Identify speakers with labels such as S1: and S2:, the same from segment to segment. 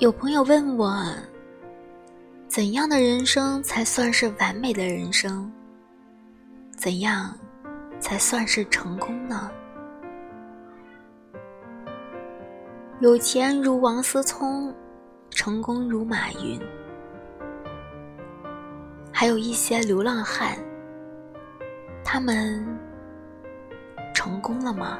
S1: 有朋友问我，怎样的人生才算是完美的人生？怎样才算是成功呢？有钱如王思聪，成功如马云，还有一些流浪汉，他们成功了吗？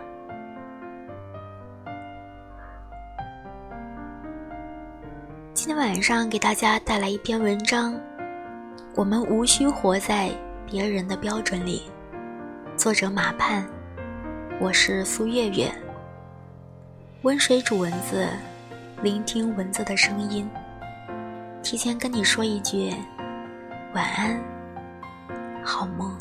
S1: 今天晚上给大家带来一篇文章，我们无需活在别人的标准里。作者马盼，我是苏月月。温水煮蚊子，聆听蚊子的声音。提前跟你说一句晚安，好梦。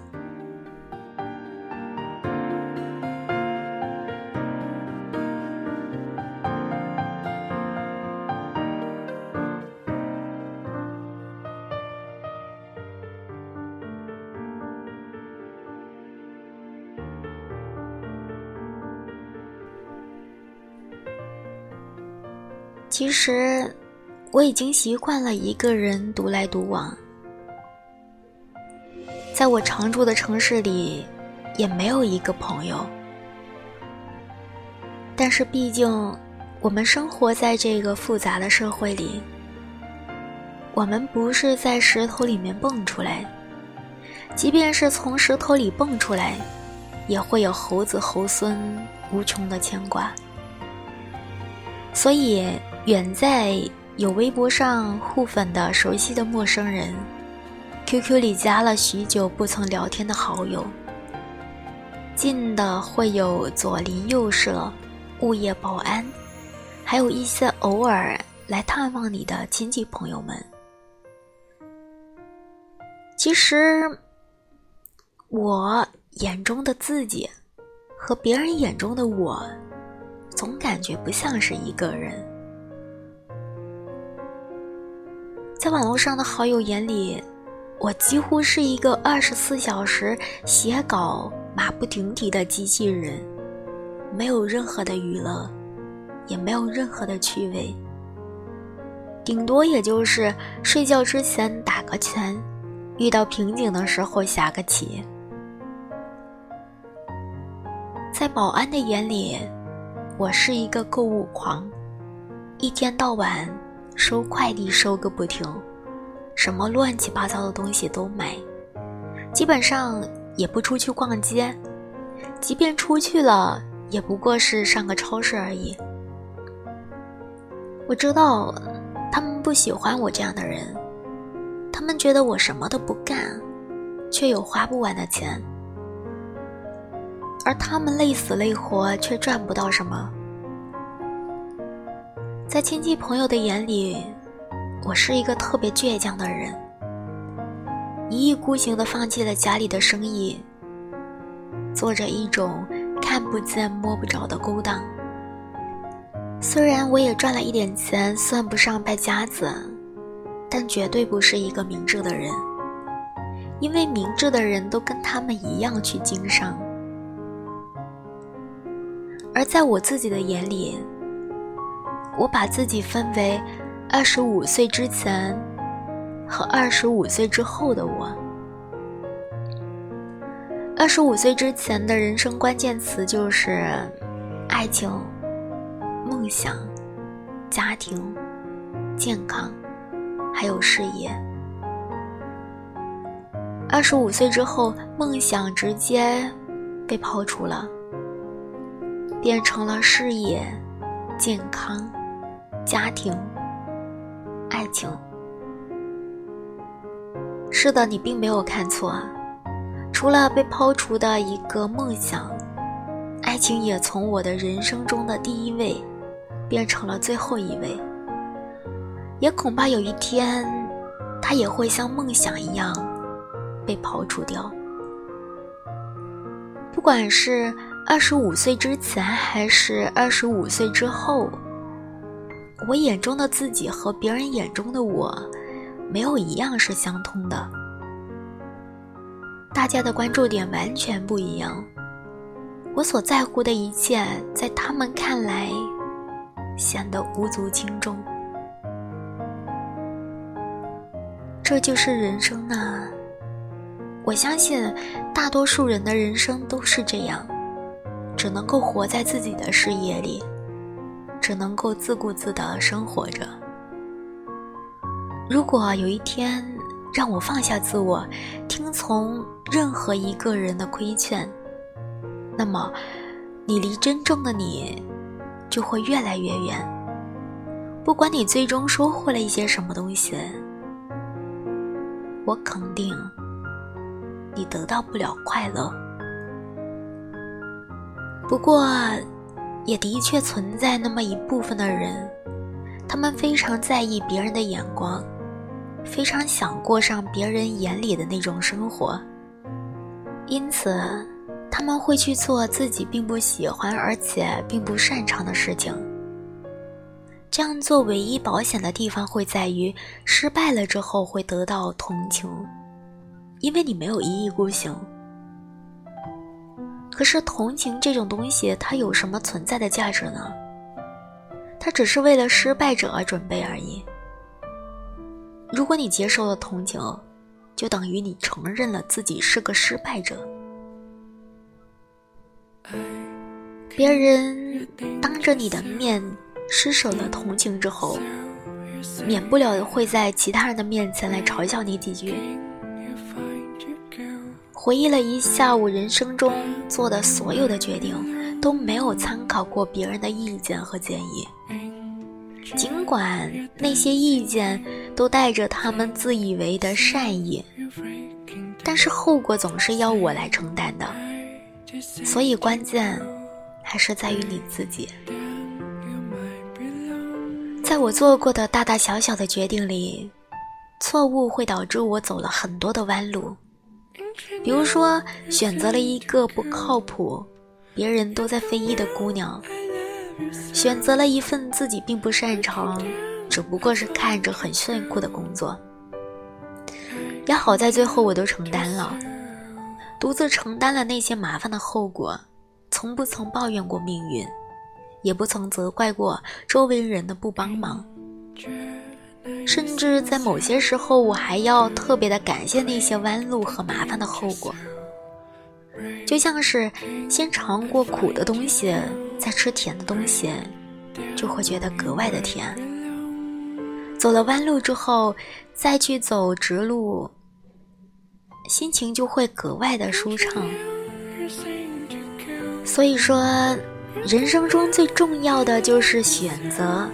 S1: 其实，我已经习惯了一个人独来独往。在我常住的城市里，也没有一个朋友。但是，毕竟我们生活在这个复杂的社会里，我们不是在石头里面蹦出来，即便是从石头里蹦出来，也会有猴子猴孙无穷的牵挂。所以。远在有微博上互粉的熟悉的陌生人，QQ 里加了许久不曾聊天的好友，近的会有左邻右舍、物业保安，还有一些偶尔来探望你的亲戚朋友们。其实，我眼中的自己和别人眼中的我，总感觉不像是一个人。在网络上的好友眼里，我几乎是一个二十四小时写稿、马不停蹄的机器人，没有任何的娱乐，也没有任何的趣味，顶多也就是睡觉之前打个拳，遇到瓶颈的时候下个棋。在保安的眼里，我是一个购物狂，一天到晚。收快递收个不停，什么乱七八糟的东西都买，基本上也不出去逛街，即便出去了，也不过是上个超市而已。我知道他们不喜欢我这样的人，他们觉得我什么都不干，却有花不完的钱，而他们累死累活却赚不到什么。在亲戚朋友的眼里，我是一个特别倔强的人，一意孤行的放弃了家里的生意，做着一种看不见摸不着的勾当。虽然我也赚了一点钱，算不上败家子，但绝对不是一个明智的人，因为明智的人都跟他们一样去经商，而在我自己的眼里。我把自己分为二十五岁之前和二十五岁之后的我。二十五岁之前的人生关键词就是爱情、梦想、家庭、健康，还有事业。二十五岁之后，梦想直接被抛除了，变成了事业、健康。家庭、爱情，是的，你并没有看错。除了被抛除的一个梦想，爱情也从我的人生中的第一位，变成了最后一位。也恐怕有一天，它也会像梦想一样被抛除掉。不管是二十五岁之前，还是二十五岁之后。我眼中的自己和别人眼中的我，没有一样是相通的。大家的关注点完全不一样，我所在乎的一切，在他们看来显得无足轻重。这就是人生呐？我相信大多数人的人生都是这样，只能够活在自己的视野里，只能够自顾自的生活着。如果有一天让我放下自我，听从任何一个人的规劝，那么你离真正的你就会越来越远。不管你最终收获了一些什么东西，我肯定你得到不了快乐。不过，也的确存在那么一部分的人，他们非常在意别人的眼光。非常想过上别人眼里的那种生活，因此他们会去做自己并不喜欢而且并不擅长的事情。这样做唯一保险的地方会在于，失败了之后会得到同情，因为你没有一意孤行。可是同情这种东西，它有什么存在的价值呢？它只是为了失败者而准备而已。如果你接受了同情，就等于你承认了自己是个失败者。别人当着你的面施舍了同情之后，免不了会在其他人的面前来嘲笑你几句。回忆了一下午人生中做的所有的决定，都没有参考过别人的意见和建议。尽管那些意见都带着他们自以为的善意，但是后果总是要我来承担的。所以关键还是在于你自己。在我做过的大大小小的决定里，错误会导致我走了很多的弯路。比如说，选择了一个不靠谱、别人都在非议的姑娘。选择了一份自己并不擅长，只不过是看着很炫酷的工作。也好在最后我都承担了，独自承担了那些麻烦的后果，从不曾抱怨过命运，也不曾责怪过周围人的不帮忙，甚至在某些时候，我还要特别的感谢那些弯路和麻烦的后果，就像是先尝过苦的东西。再吃甜的东西，就会觉得格外的甜。走了弯路之后，再去走直路，心情就会格外的舒畅。所以说，人生中最重要的就是选择，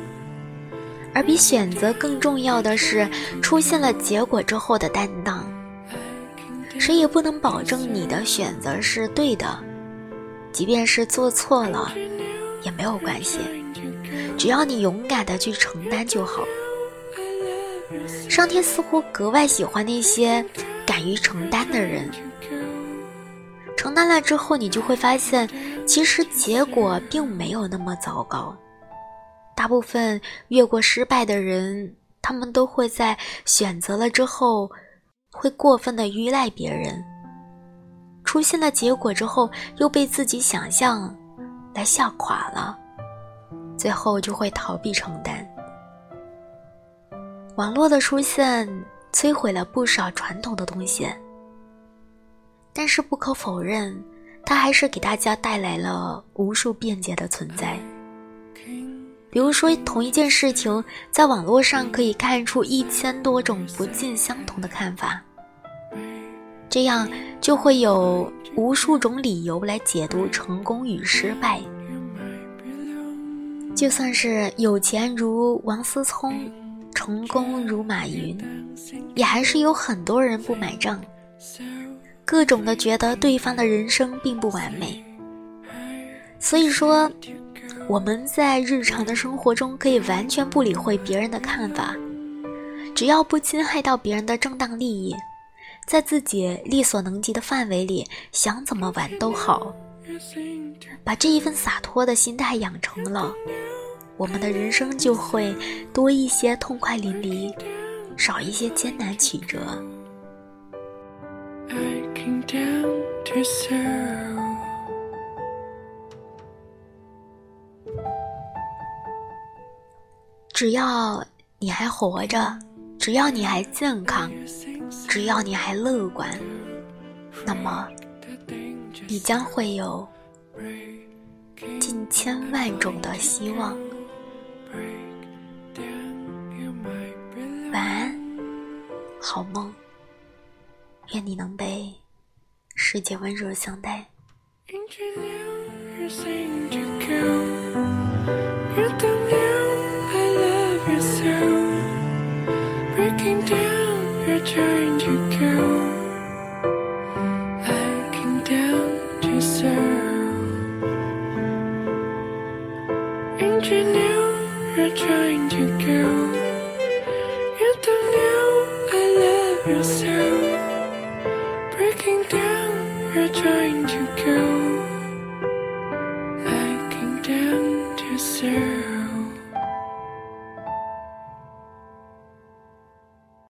S1: 而比选择更重要的是出现了结果之后的担当。谁也不能保证你的选择是对的，即便是做错了。也没有关系，只要你勇敢的去承担就好。上天似乎格外喜欢那些敢于承担的人。承担了之后，你就会发现，其实结果并没有那么糟糕。大部分越过失败的人，他们都会在选择了之后，会过分的依赖别人。出现了结果之后，又被自己想象。来吓垮了，最后就会逃避承担。网络的出现摧毁了不少传统的东西，但是不可否认，它还是给大家带来了无数便捷的存在。比如说，同一件事情，在网络上可以看出一千多种不尽相同的看法，这样就会有。无数种理由来解读成功与失败，就算是有钱如王思聪，成功如马云，也还是有很多人不买账，各种的觉得对方的人生并不完美。所以说，我们在日常的生活中可以完全不理会别人的看法，只要不侵害到别人的正当利益。在自己力所能及的范围里，想怎么玩都好。把这一份洒脱的心态养成了，我们的人生就会多一些痛快淋漓，少一些艰难曲折。只要你还活着。只要你还健康，只要你还乐观，那么你将会有近千万种的希望。晚安，好梦，愿你能被世界温柔相待。
S2: Trying to go looking down to serve and you know you're trying to go you don't know I love yourself. breaking